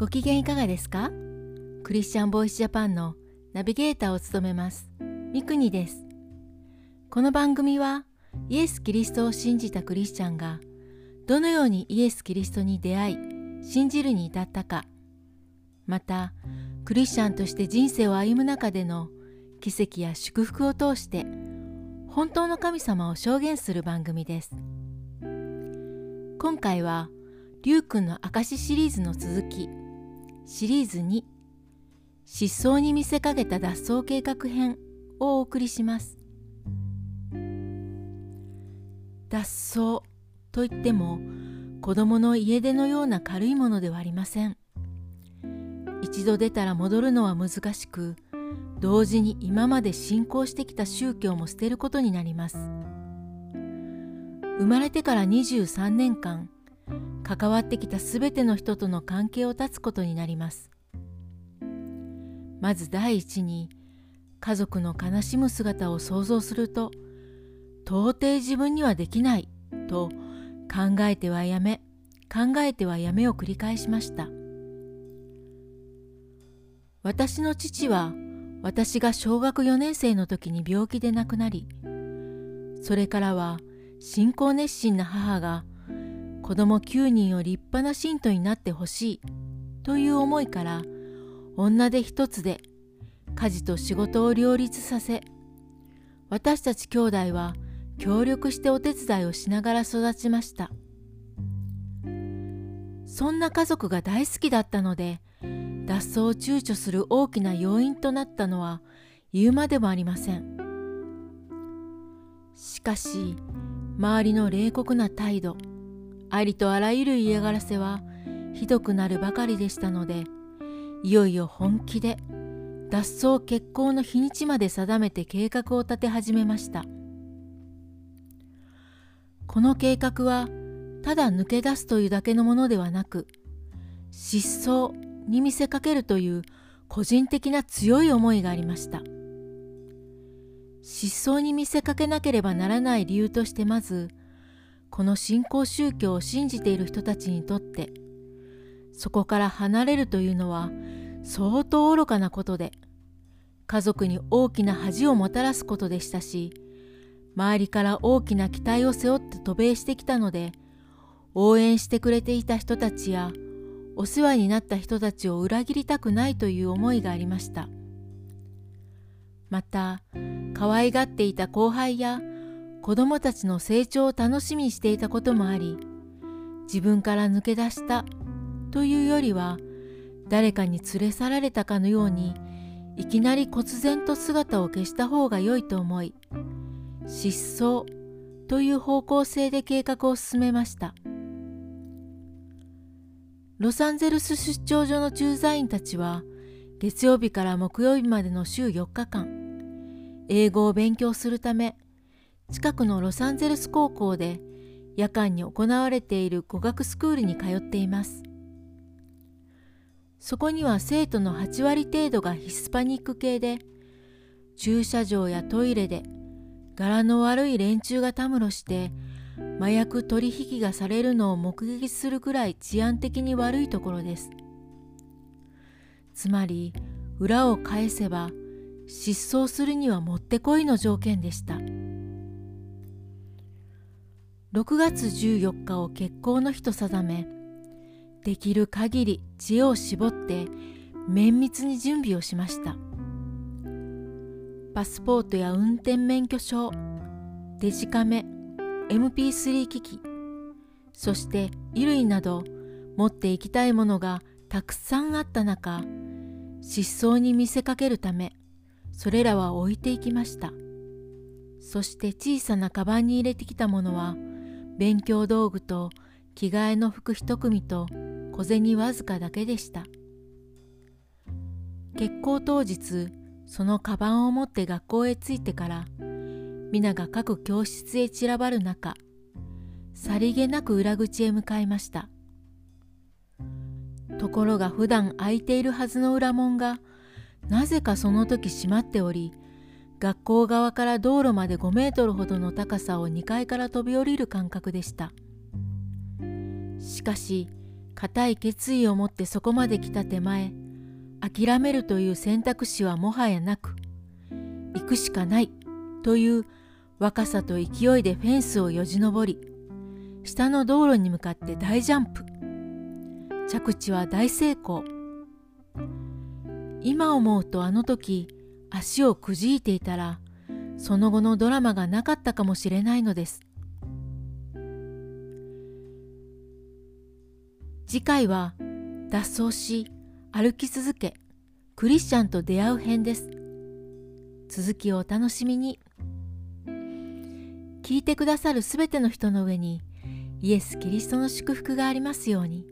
ご機嫌いかがですか？クリスチャンボイスジャパンのナビゲーターを務めます。ミクニです。この番組はイエス・キリストを信じたクリスチャンがどのようにイエス・キリストに出会い信じるに至ったかまたクリスチャンとして人生を歩む中での奇跡や祝福を通して本当の神様を証言する番組です。今回はりゅうくんの証シリーズの続きシリーズ2失踪に見せかけた脱走計画編をお送りします。脱走といっても子供の家出のような軽いものではありません。一度出たら戻るのは難しく同時に今まで信仰してきた宗教も捨てることになります。生まれてから23年間関わってきた全ての人との関係を断つことになります。まず第一に家族の悲しむ姿を想像すると到底自分にはできないと考えてはやめ考えてはやめを繰り返しました。私の父は私が小学4年生の時に病気で亡くなりそれからは信仰熱心な母が子供9人を立派な信徒になってほしいという思いから女手一つで家事と仕事を両立させ私たち兄弟は協力してお手伝いをしながら育ちました。そんな家族が大好きだったので脱走を躊躇する大きな要因となったのは言うまでもありません。しかし周りの冷酷な態度ありとあらゆる嫌がらせはひどくなるばかりでしたのでいよいよ本気で脱走決行の日にちまで定めて計画を立て始めました。この計画はただ抜け出すというだけのものではなく失踪に見せかけるという個人的な強い思いがありました。失踪に見せかけなければならない理由としてまずこの新興宗教を信じている人たちにとってそこから離れるというのは相当愚かなことで家族に大きな恥をもたらすことでしたし周りから大きな期待を背負って渡米してきたので応援してくれていた人たちやお世話になった人たちを裏切りたくないという思いがありました。また可愛がっていた後輩や子供たちの成長を楽しみにしていたこともあり自分から抜け出したというよりは誰かに連れ去られたかのようにいきなり忽然と姿を消した方が良いと思い失踪という方向性で計画を進めました。ロサンゼルス出張所の駐在員たちは月曜日から木曜日までの週4日間英語を勉強するため近くのロサンゼルス高校で夜間に行われている語学スクールに通っています。そこには生徒の8割程度がヒスパニック系で駐車場やトイレで柄の悪い連中がたむろして麻薬取引がされるのを目撃するくらい治安的に悪いところです。つまり裏を返せば失踪するにはもってこいの条件でした。6月14日を結婚の日と定めできる限り知恵を絞って綿密に準備をしました。パスポートや運転免許証デジカメ MP3 機器そして衣類など持っていきたいものがたくさんあった中失踪に見せかけるためそれらは置いていきました。そして小さなカバンに入れてきたものは勉強道具と着替えの服一組と小銭わずかだけでした。結婚当日そのカバンを持って学校へ着いてから皆が各教室へ散らばる中さりげなく裏口へ向かいました。ところが普段開いているはずの裏門がなぜかその時閉まっており学校側から道路まで5メートルほどの高さを2階から飛び降りる感覚でした。しかし固い決意を持ってそこまで来た手前諦めるという選択肢はもはやなく行くしかないという若さと勢いでフェンスをよじ登り下の道路に向かって大ジャンプ。着地は大成功。今思うとあの時足をくじいていたらその後のドラマがなかったかもしれないのです。次回は脱走し歩き続けクリスチャンと出会う編です。続きをお楽しみに。聞いてくださるすべての人の上にイエス・キリストの祝福がありますように。